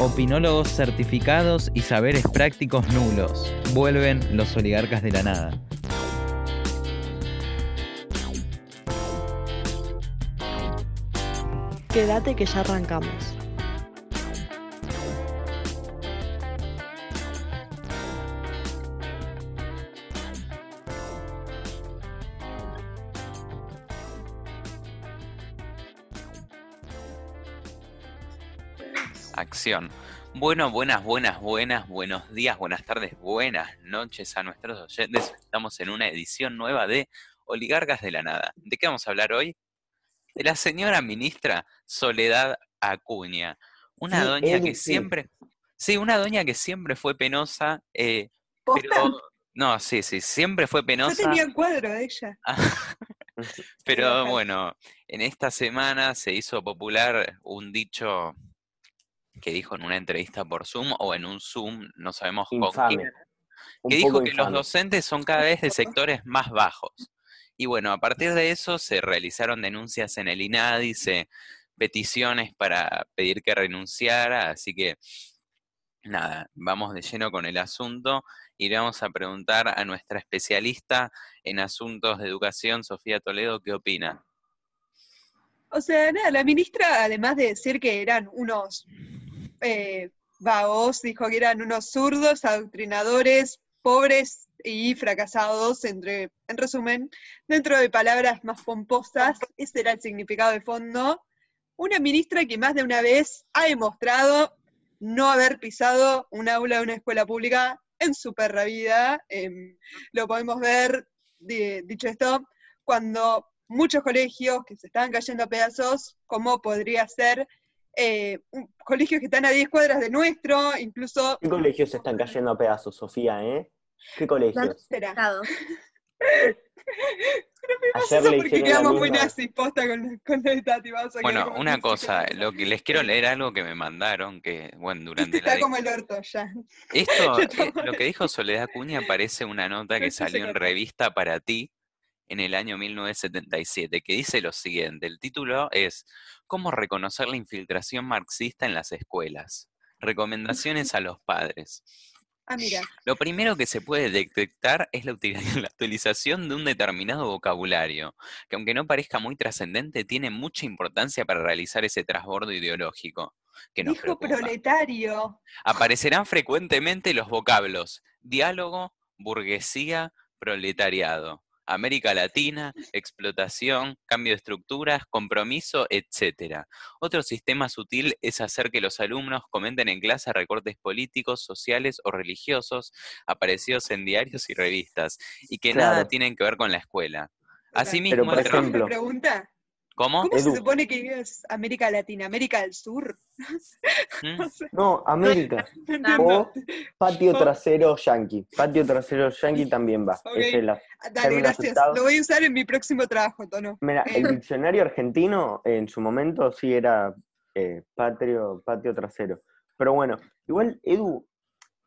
Opinólogos certificados y saberes prácticos nulos. Vuelven los oligarcas de la nada. Quédate que ya arrancamos. Acción. Bueno, buenas, buenas, buenas, buenos días, buenas tardes, buenas noches a nuestros oyentes. Estamos en una edición nueva de Oligarcas de la Nada. ¿De qué vamos a hablar hoy? De la señora ministra Soledad Acuña. Una Sí, doña que sí. siempre. Sí, una doña que siempre fue penosa, eh, pero. No, sí, sí, siempre fue Yo penosa. tenía un cuadro de ella. Pero bueno, en esta semana se hizo popular un dicho que dijo en una entrevista por Zoom o en un Zoom, no sabemos con Infame. quién, que dijo que los docentes son cada vez de sectores más bajos. Y bueno, a partir de eso se realizaron denuncias en el INADI, se peticiones para pedir que renunciara, así que nada, vamos de lleno con el asunto y le vamos a preguntar a nuestra especialista en asuntos de educación, Sofía Toledo, ¿qué opina? O sea, nada, la ministra, además de decir que eran unos eh, vagos, dijo que eran unos zurdos, adoctrinadores, pobres y fracasados, entre, en resumen, dentro de palabras más pomposas, ese era el significado de fondo. Una ministra que más de una vez ha demostrado no haber pisado un aula de una escuela pública en su perra vida. Em, lo podemos ver, di- dicho esto, cuando muchos colegios que se estaban cayendo a pedazos, como podría ser eh, un- colegios que están a 10 cuadras de nuestro, incluso... ¿Qué colegios se están cayendo a pedazos, Sofía, eh? ¿Qué colegios? Estado. pero me pasa Ayer eso porque quedamos muy nazis posta con, con la de Tati, vamos a quedar Bueno, una cosa, lo que les quiero leer algo que me mandaron, que bueno, durante la está como el orto ya. Esto, eh, lo que dijo Soledad Acuña parece una nota que salió en revista para ti en el año 1977, que dice lo siguiente, el título es ¿Cómo reconocer la infiltración marxista en las escuelas? Recomendaciones a los padres. Ah, mira, Lo primero que se puede detectar es la, util- la utilización de un determinado vocabulario, que aunque no parezca muy trascendente, tiene mucha importancia para realizar ese trasbordo ideológico que nos dijo preocupa. proletario. Aparecerán frecuentemente los vocablos diálogo, burguesía, proletariado, América Latina, explotación, cambio de estructuras, compromiso, etc. Otro sistema sutil es hacer que los alumnos comenten en clase recortes políticos, sociales o religiosos aparecidos en diarios y revistas y que nada tienen que ver con la escuela. Asimismo, Pero, por ejemplo- pregunta, ¿Cómo? ¿cómo se supone que es América Latina? ¿América del Sur? ¿Mm? No América. O patio Oh. trasero yankee. Patio trasero yankee también va. Ok. Esa es la- Dale, gracias. aceptado. Lo voy a usar en mi próximo trabajo, Tono. Mira, el diccionario argentino en su momento sí era eh, patrio, patio trasero. Pero bueno, igual, Edu,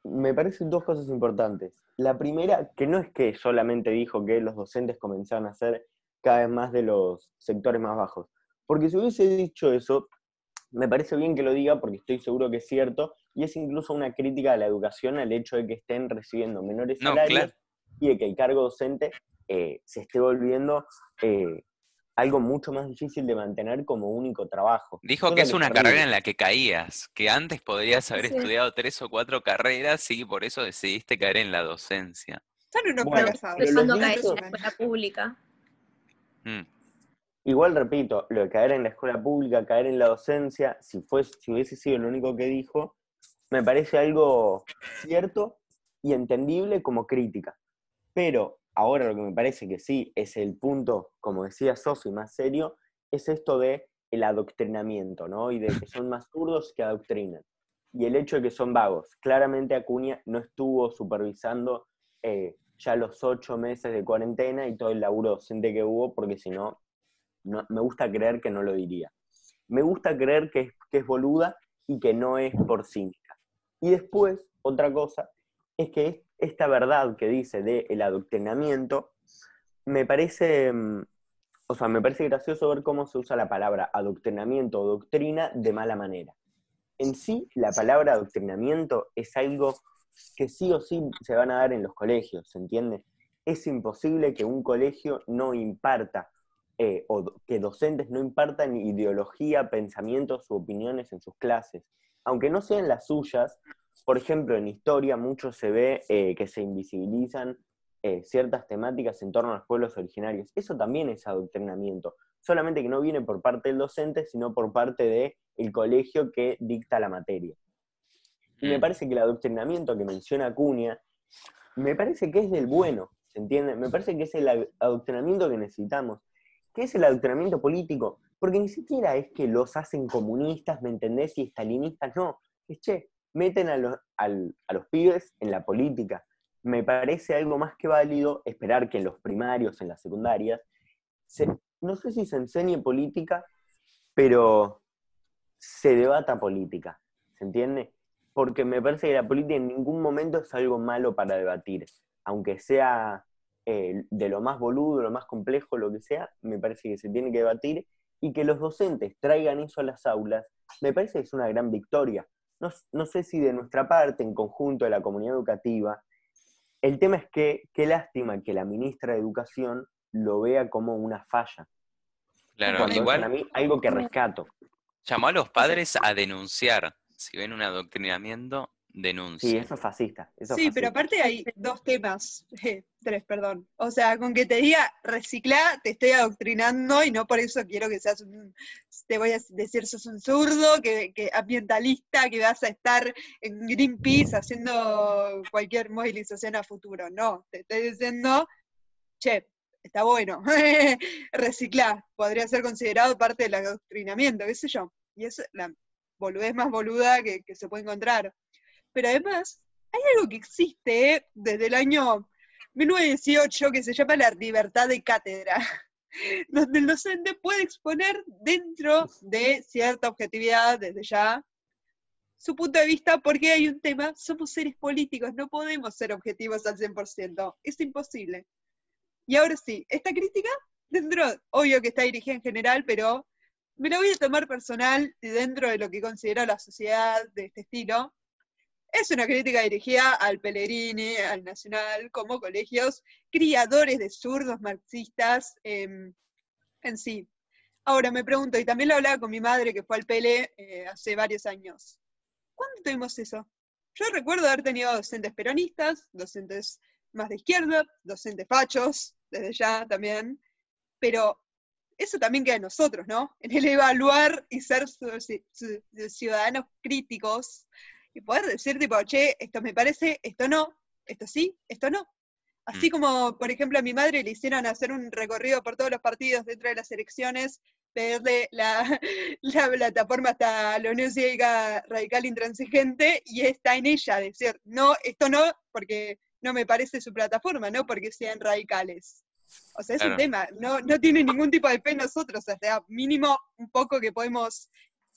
me parecen dos cosas importantes. La primera, que no es que solamente dijo que los docentes comenzaron a ser cada vez más de los sectores más bajos. Porque si hubiese dicho eso, me parece bien que lo diga porque estoy seguro que es cierto, y es incluso una crítica a la educación al hecho de que estén recibiendo menores No, salarios claro. y de que el cargo docente eh, se esté volviendo eh, algo mucho más difícil de mantener como único trabajo. Dijo Cosa que es una carrera en la que caías, que antes podrías haber Sí. estudiado tres o cuatro carreras y por eso decidiste caer en la docencia. Son unos Bueno, pero caer en la escuela pública. Mm. Igual repito, lo de caer en la escuela pública, caer en la docencia, si, fue, si hubiese sido lo único que dijo, me parece algo cierto y entendible como crítica. Pero ahora lo que me parece que sí es el punto, como decía Sofi, más serio, es esto de el adoctrinamiento, ¿no? Y de que son más zurdos que adoctrinan. Y el hecho de que son vagos. Claramente Acuña no estuvo supervisando eh, ya los ocho meses de cuarentena y todo el laburo docente que hubo, porque si no, me gusta creer que no lo diría. Me gusta creer que es, que es boluda y que no es por cínica. Y después, otra cosa, es que es- esta verdad que dice del adoctrinamiento, me parece, mm, o sea, me parece gracioso ver cómo se usa la palabra adoctrinamiento o doctrina de mala manera. en sí la palabra adoctrinamiento es algo que sí o sí se van a dar en los colegios, ¿se entiende? Es imposible que un colegio no imparta eh, o que docentes no impartan ideología, pensamientos u opiniones en sus clases, aunque no sean las suyas. Por ejemplo, en historia mucho se ve eh, que se invisibilizan eh, ciertas temáticas en torno a los pueblos originarios. Eso también es adoctrinamiento, solamente que no viene por parte del docente, sino por parte del colegio que dicta la materia. Y me mm. parece que el adoctrinamiento que menciona Acuña, me parece que es del bueno, ¿se entiende? Me parece que es el adoctrinamiento que necesitamos. ¿Qué es el adoctrinamiento político? Porque ni siquiera es que los hacen comunistas, ¿me entendés? Y estalinistas, no. Es che, meten a los, a los pibes en la política. Me parece algo más que válido esperar que en los primarios, en las secundarias, no sé si se enseñe política, pero se debata política. ¿Se entiende? Porque me parece que la política en ningún momento es algo malo para debatir. Aunque sea eh, de lo más boludo, lo más complejo, lo que sea, me parece que se tiene que debatir y que los docentes traigan eso a las aulas, me parece que es una gran victoria. No, sé si de nuestra parte, en conjunto de la comunidad educativa, el tema es que qué lástima que la ministra de Educación lo vea como una falla. Claro, igual. Para mí, algo que rescato. Llamó a los padres a denunciar si ven un adoctrinamiento denuncia. Sí, eso es fascista. sí, pero aparte hay dos temas, eh, tres, perdón. O sea, con que te diga recicla, te estoy adoctrinando y no por eso quiero que seas un, te voy a decir, sos un zurdo, que, que ambientalista, que vas a estar en Greenpeace haciendo cualquier movilización a futuro. No, te estoy diciendo, che, está bueno, recicla, podría ser considerado parte del adoctrinamiento, qué sé yo. Y es la boludez más boluda que se puede encontrar pero además hay algo que existe desde el año 1918 que se llama la libertad de cátedra, donde el docente puede exponer dentro de cierta objetividad desde ya su punto de vista porque hay un tema, somos seres políticos, no podemos ser objetivos al 100%, es imposible. Y ahora sí, esta crítica, dentro, obvio que está dirigida en general, pero me la voy a tomar personal dentro de lo que considera la sociedad de este estilo, es una crítica dirigida al Pellegrini, al Nacional, como colegios criadores de zurdos marxistas em, en sí. Ahora me pregunto, y también lo hablaba con mi madre que fue al Pele eh, hace varios años, ¿cuándo tuvimos eso? Yo recuerdo haber tenido docentes peronistas, docentes más de izquierda, docentes fachos, desde ya también, pero eso también queda en nosotros, ¿no? En el evaluar y ser ciudadanos críticos y poder decir tipo, che, esto me parece, esto no, esto sí, esto no. Así mm. como, por ejemplo, a mi madre le hicieron hacer un recorrido por todos los partidos dentro de las elecciones, pedirle la, la plataforma hasta la Unión Cívica Radical Intransigente, y está en ella decir, no, esto no, porque no me parece su plataforma, no porque sean radicales. O sea, es un tema, no, no tiene ningún tipo de fe nosotros, o sea, mínimo un poco que podemos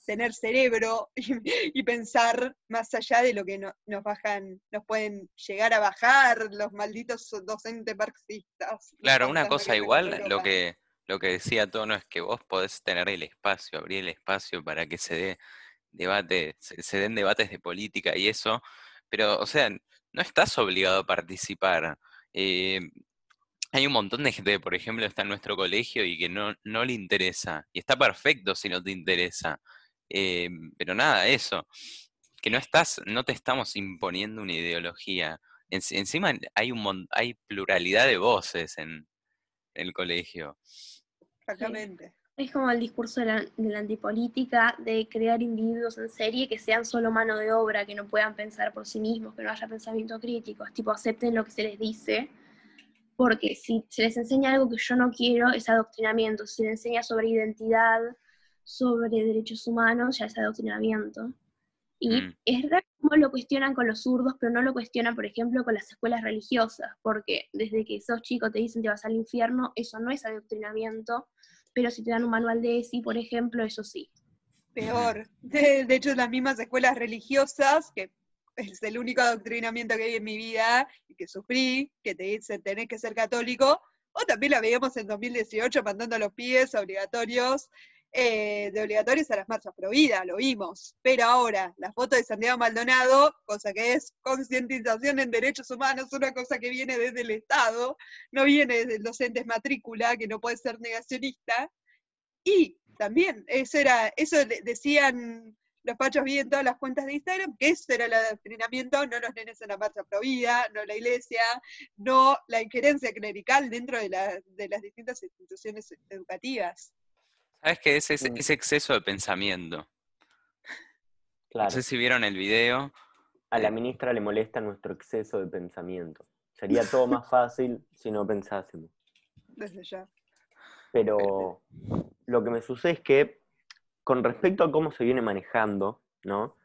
tener cerebro y, pensar más allá de lo que nos bajan, nos pueden llegar a bajar los malditos docentes marxistas. Claro, una cosa igual, lo que, lo que decía Tono es que vos podés tener el espacio, abrir el espacio para que se dé debate, se, den debates de política y eso, pero, o sea, no estás obligado a participar. Eh, hay un montón de gente, por ejemplo, está en nuestro colegio y que no, no le interesa. Y está perfecto si no te interesa. Eh, pero nada, eso, que no estás, no te estamos imponiendo una ideología. encima hay un hay pluralidad de voces en, el colegio. Exactamente. Es como el discurso de la, antipolítica, de crear individuos en serie que sean solo mano de obra, que no puedan pensar por sí mismos, que no haya pensamiento crítico, tipo acepten lo que se les dice, porque si se les enseña algo que yo no quiero, es adoctrinamiento, si se les enseña sobre identidad, sobre derechos humanos, ya es adoctrinamiento. Y mm. es raro cómo lo cuestionan con los zurdos, pero no lo cuestionan, por ejemplo, con las escuelas religiosas, porque desde que sos chico te dicen te vas al infierno, eso no es adoctrinamiento, pero si te dan un manual de ESI, por ejemplo, eso sí. Peor. De, de hecho, las mismas escuelas religiosas, que es el único adoctrinamiento que hay en mi vida y que sufrí, que te dicen tenés que ser católico, o también la veíamos en 2018 mandando a los pies obligatorios eh, de obligatorios a las marchas pro vida, lo vimos. Pero ahora, la foto de Santiago Maldonado, cosa que es concientización en derechos humanos, una cosa que viene desde el Estado, no viene desde el docente matrícula, que no puede ser negacionista. Y también, eso era, eso decían los pachos vi en todas las cuentas de Instagram, que eso era el adoctrinamiento, no los nenes en la marcha pro vida, no la iglesia, no la injerencia clerical dentro de, las distintas instituciones educativas. ¿Sabes qué es ese, exceso de pensamiento? No sé si vieron el video. A la eh, ministra le molesta nuestro exceso de pensamiento. Sería todo más fácil si no pensásemos. Desde ya. Pero lo que me sucede es que con respecto a cómo se viene manejando, ¿no?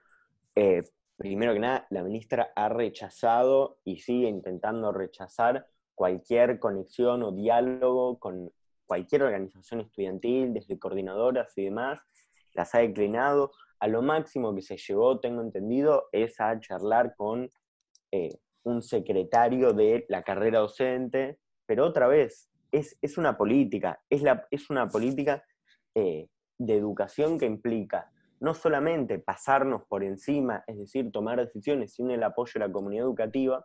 Eh, primero que nada, la ministra ha rechazado y sigue intentando rechazar cualquier conexión o diálogo con cualquier organización estudiantil, desde coordinadoras y demás, las ha declinado. A lo máximo que se llevó, tengo entendido, es a charlar con eh, un secretario de la carrera docente, pero otra vez, es, una política, es, la, es una política eh, de educación que implica no solamente pasarnos por encima, es decir, tomar decisiones sin el apoyo de la comunidad educativa,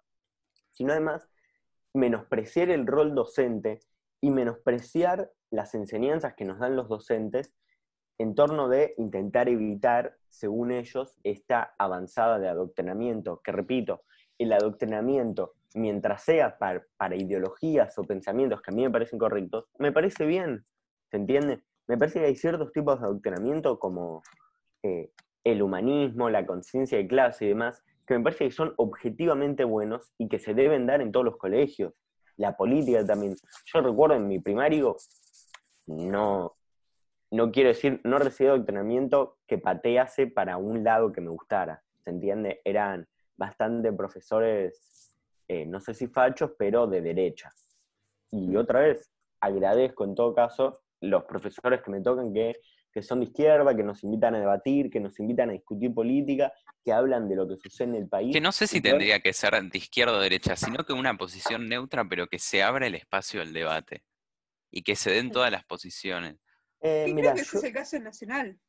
sino además menospreciar el rol docente y menospreciar las enseñanzas que nos dan los docentes en torno de intentar evitar, según ellos, esta avanzada de adoctrinamiento, que repito, el adoctrinamiento, mientras sea para, para ideologías o pensamientos que a mí me parecen correctos, me parece bien, ¿se entiende? Me parece que hay ciertos tipos de adoctrinamiento como eh, el humanismo, la conciencia de clase y demás, que me parece que son objetivamente buenos y que se deben dar en todos los colegios. La política también. Yo recuerdo en mi primario, no, no quiero decir, no recibí adoctrinamiento que patease para un lado que me gustara. ¿Se entiende? Eran bastante profesores, eh, no sé si fachos, pero de derecha. Y otra vez, agradezco en todo caso los profesores que me tocan que, son de izquierda, que nos invitan a debatir, que nos invitan a discutir política, que hablan de lo que sucede en el país. Que no sé si tendría que ser de izquierda o derecha, sino que una posición neutra, pero que se abra el espacio del debate y que se den todas las posiciones. Eh, creo que ese es el caso nacional,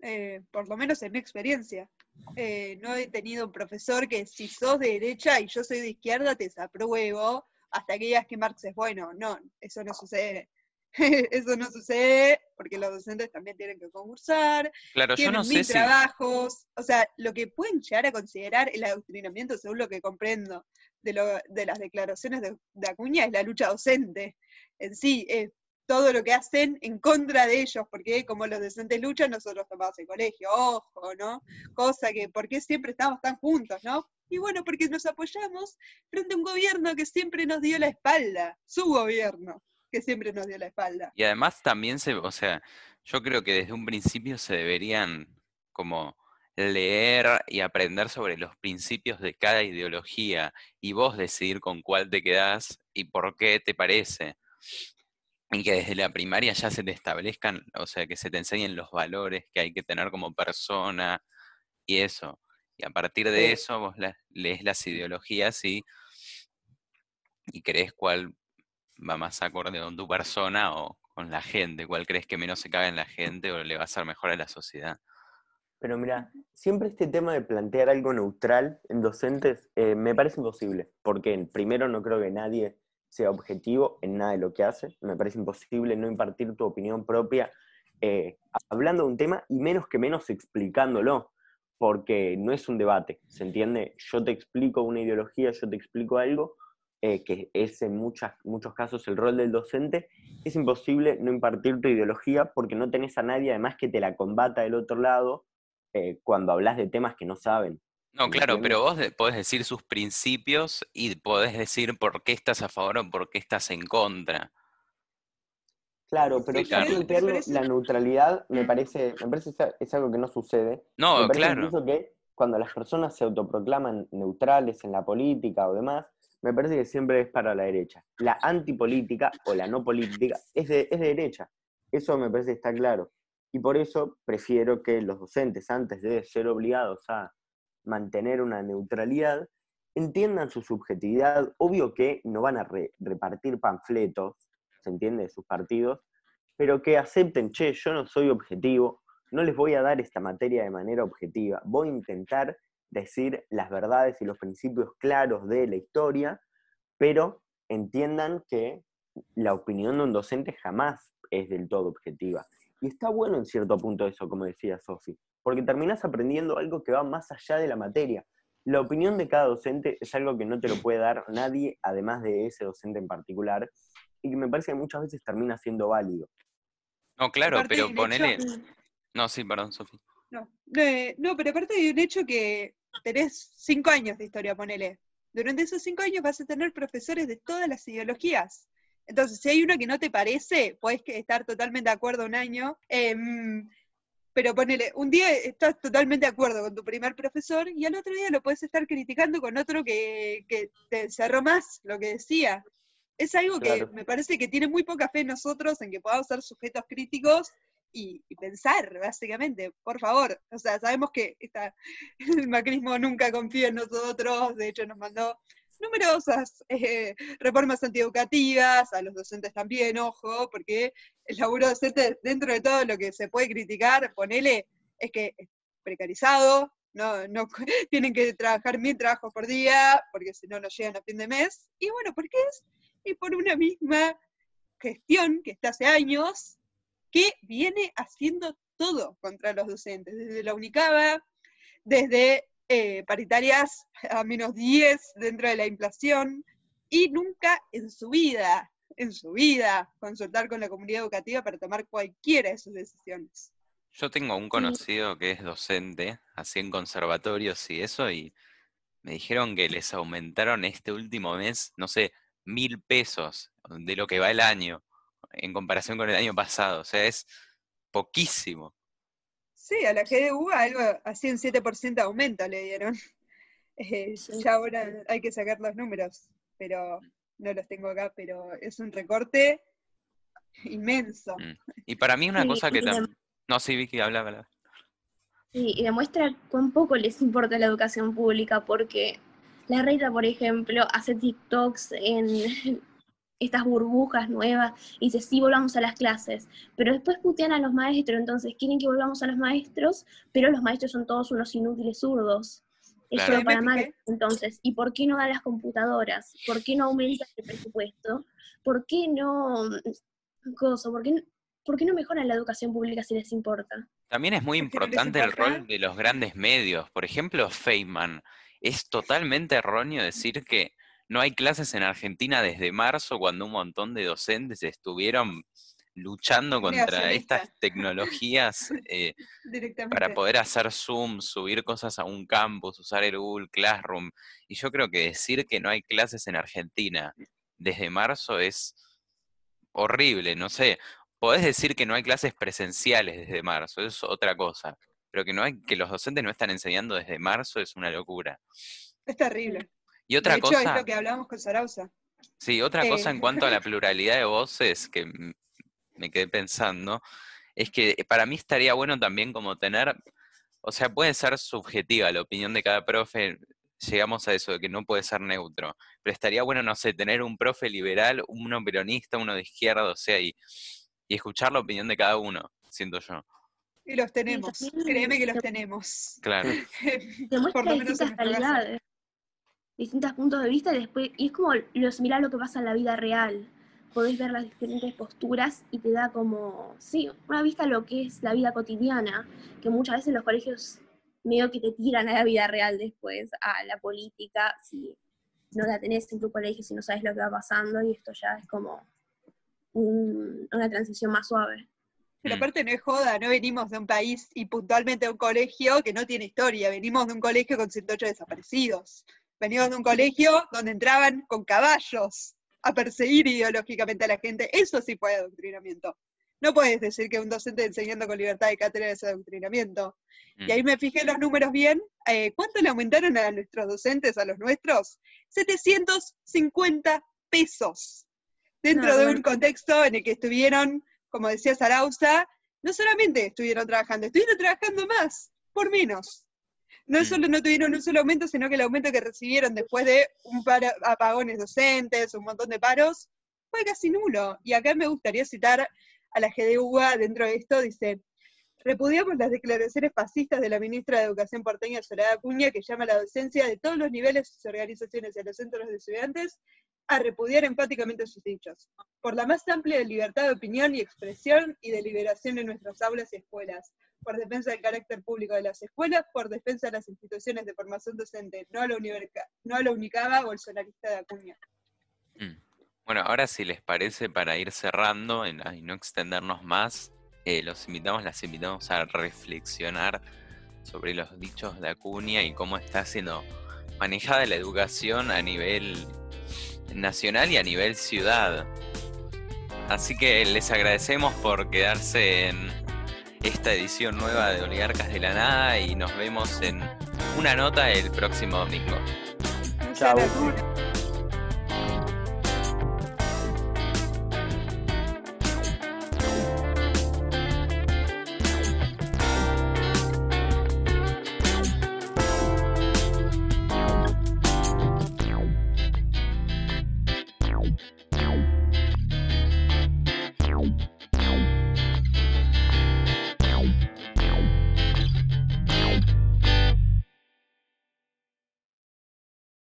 eh, por lo menos en mi experiencia. Eh, no he tenido un profesor que si sos de derecha y yo soy de izquierda te desapruebo hasta que digas que Marx es bueno. No, eso no sucede. Eso no sucede porque los docentes también tienen que concursar, claro, tienen yo no mil sé trabajos, o sea, lo que pueden llegar a considerar el adoctrinamiento, según lo que comprendo de, lo, de las declaraciones de, Acuña, es la lucha docente en sí, es todo lo que hacen en contra de ellos, porque como los docentes luchan, nosotros tomamos el colegio, ojo, ¿no? Cosa que, ¿por qué siempre estamos tan juntos, no? Y bueno, porque nos apoyamos frente a un gobierno que siempre nos dio la espalda, su gobierno que siempre nos dio la espalda. Y además también se, o sea, yo creo que desde un principio se deberían como leer y aprender sobre los principios de cada ideología y vos decidir con cuál te quedás y por qué te parece. Y que desde la primaria ya se te establezcan, o sea, que se te enseñen los valores que hay que tener como persona y eso. Y a partir de eso vos lees las ideologías y, y crees cuál va más acorde con tu persona o con la gente? ¿Cuál crees que menos se caga en la gente o le va a ser mejor a la sociedad? Pero mira, siempre este tema de plantear algo neutral en docentes eh, me parece imposible, porque primero no creo que nadie sea objetivo en nada de lo que hace, me parece imposible no impartir tu opinión propia eh, hablando de un tema y menos que menos explicándolo, porque no es un debate, ¿se entiende? Yo te explico una ideología, yo te explico algo, eh, que es en muchas, muchos casos el rol del docente, es imposible no impartir tu ideología porque no tenés a nadie además que te la combata del otro lado eh, cuando hablas de temas que no saben. No, claro, pero vos podés decir sus principios y podés decir por qué estás a favor o por qué estás en contra. Claro, pero la neutralidad me parece, me parece es algo que no sucede. No, me parece claro. Incluso que cuando las personas se autoproclaman neutrales en la política o demás, me parece que siempre es para la derecha. La antipolítica o la no política es de, es de derecha. Eso me parece que está claro. Y por eso prefiero que los docentes, antes de ser obligados a mantener una neutralidad, entiendan su subjetividad. Obvio que no van a repartir panfletos, ¿se entiende?, de sus partidos, pero que acepten, che, yo no soy objetivo, no les voy a dar esta materia de manera objetiva, voy a intentar decir las verdades y los principios claros de la historia, pero entiendan que la opinión de un docente jamás es del todo objetiva. Y está bueno en cierto punto eso, como decía Sofi, porque terminas aprendiendo algo que va más allá de la materia. La opinión de cada docente es algo que no te lo puede dar nadie, además de ese docente en particular, y que me parece que muchas veces termina siendo válido. No, claro, Aparte, pero el ponele. hecho- No, sí, perdón, Sofía. No, eh, no, pero aparte hay un hecho que tenés cinco años de historia, ponele. Durante esos cinco años vas a tener profesores de todas las ideologías. Entonces, si hay uno que no te parece, que estar totalmente de acuerdo un año, em, pero ponele, un día estás totalmente de acuerdo con tu primer profesor y al otro día lo puedes estar criticando con otro que, que te cerró más lo que decía. Es algo Claro. que me parece que tiene muy poca fe en nosotros en que podamos ser sujetos críticos y, pensar, básicamente, por favor. O sea, sabemos que esta- el macrismo nunca confía en nosotros, de hecho nos mandó numerosas eh, reformas antieducativas, a los docentes también, ojo, porque el laburo docente, dentro de todo lo que se puede criticar, ponele, es que es precarizado, no, no tienen que trabajar mil trabajos por día, porque si no, no llegan a fin de mes. Y bueno, ¿por qué es? Y por una misma gestión que está hace años, que viene haciendo todo contra los docentes, desde la UNICABA, desde eh, paritarias a menos 10 dentro de la inflación, y nunca en su vida, en su vida, consultar con la comunidad educativa para tomar cualquiera de sus decisiones. Yo tengo un conocido que es docente, así en conservatorios y eso, y me dijeron que les aumentaron este último mes, no sé, mil pesos de lo que va el año en comparación con el año pasado. O sea, es poquísimo. Sí, a la GDU algo así un 7% de aumento le dieron. Eh, Sí. Ya ahora hay que sacar los números, pero no los tengo acá, pero es un recorte inmenso. Mm. Y para mí una Sí, cosa que también... No, sí, Vicky, habla, habla. Sí, y demuestra cuán poco les importa la educación pública, porque la reina, por ejemplo, hace TikToks en estas burbujas nuevas y dice, sí, volvamos a las clases, pero después putean a los maestros, entonces quieren que volvamos a los maestros, pero los maestros son todos unos inútiles zurdos. Es Claro. solo para mal. Entonces, ¿y por qué no dan las computadoras? ¿Por qué no aumentan el presupuesto? ¿Por qué no... Cosa? ¿Por qué, ¿Por qué no mejoran la educación pública si les importa? También es muy importante el rol de los grandes medios. Por ejemplo, Feynman. Es totalmente erróneo decir que no hay clases en Argentina desde marzo cuando un montón de docentes estuvieron luchando contra estas tecnologías eh, para poder hacer Zoom, subir cosas a un campus, usar el Google Classroom. Y yo creo que decir que no hay clases en Argentina desde marzo es horrible, no sé. Podés decir que no hay clases presenciales desde marzo, eso es otra cosa. Pero que no hay, que los docentes no están enseñando desde marzo es una locura. Es terrible. Y otra de hecho, es cosa, lo que hablábamos con Sarauza. sí, otra cosa eh, en cuanto a la pluralidad de voces que me quedé pensando, es que para mí estaría bueno también como tener, o sea, puede ser subjetiva la opinión de cada profe, llegamos a eso de que no puede ser neutro, pero estaría bueno, no sé, tener un profe liberal, uno peronista, uno de izquierda, o sea, y, y escuchar la opinión de cada uno, siento yo. Y los tenemos. Créeme que los te- tenemos. Claro. Por lo menos en realidades, distintos puntos de vista y después, y es como lo similar a lo que pasa en la vida real. Podés ver las diferentes posturas y te da como, sí, una vista a lo que es la vida cotidiana, que muchas veces los colegios medio que te tiran a la vida real después, a la política, si no la tenés en tu colegio, si no sabes lo que va pasando, y esto ya es como un- una transición más suave. Pero Mm. aparte no es joda, no venimos de un país y puntualmente de un colegio que no tiene historia, venimos de un colegio con 108 desaparecidos. Venimos de un colegio donde entraban con caballos a perseguir ideológicamente a la gente. Eso sí fue adoctrinamiento. No puedes decir que un docente enseñando con libertad de cátedra es adoctrinamiento. Mm. Y ahí me fijé los números bien. Eh, ¿Cuánto le aumentaron a nuestros docentes, a los nuestros? 750 pesos. Dentro No, de bueno. un contexto en el que estuvieron, como decía Sarauza, no solamente estuvieron trabajando, estuvieron trabajando más, por menos. No solo no tuvieron un solo aumento, sino que el aumento que recibieron después de un par de apagones docentes, un montón de paros, fue casi nulo. Y acá me gustaría citar a la GDUA dentro de esto, dice, repudiamos las declaraciones fascistas de la ministra de Educación porteña Soraya Acuña, que llama a la docencia de todos los niveles y organizaciones de los centros de estudiantes a repudiar enfáticamente sus dichos, por la más amplia libertad de opinión y expresión y de liberación en nuestras aulas y escuelas, por defensa del carácter público de las escuelas, por defensa de las instituciones de formación docente, no a la, no a la unicaba bolsonarista de Acuña. Mm. Bueno, ahora si les parece, para ir cerrando y no extendernos más, eh, los invitamos, las invitamos a reflexionar sobre los dichos de Acuña y cómo está siendo manejada la educación a nivel nacional y a nivel ciudad. Así que les agradecemos por quedarse en esta edición nueva de Oligarcas de la Nada y nos vemos en una nota el próximo domingo. Chao.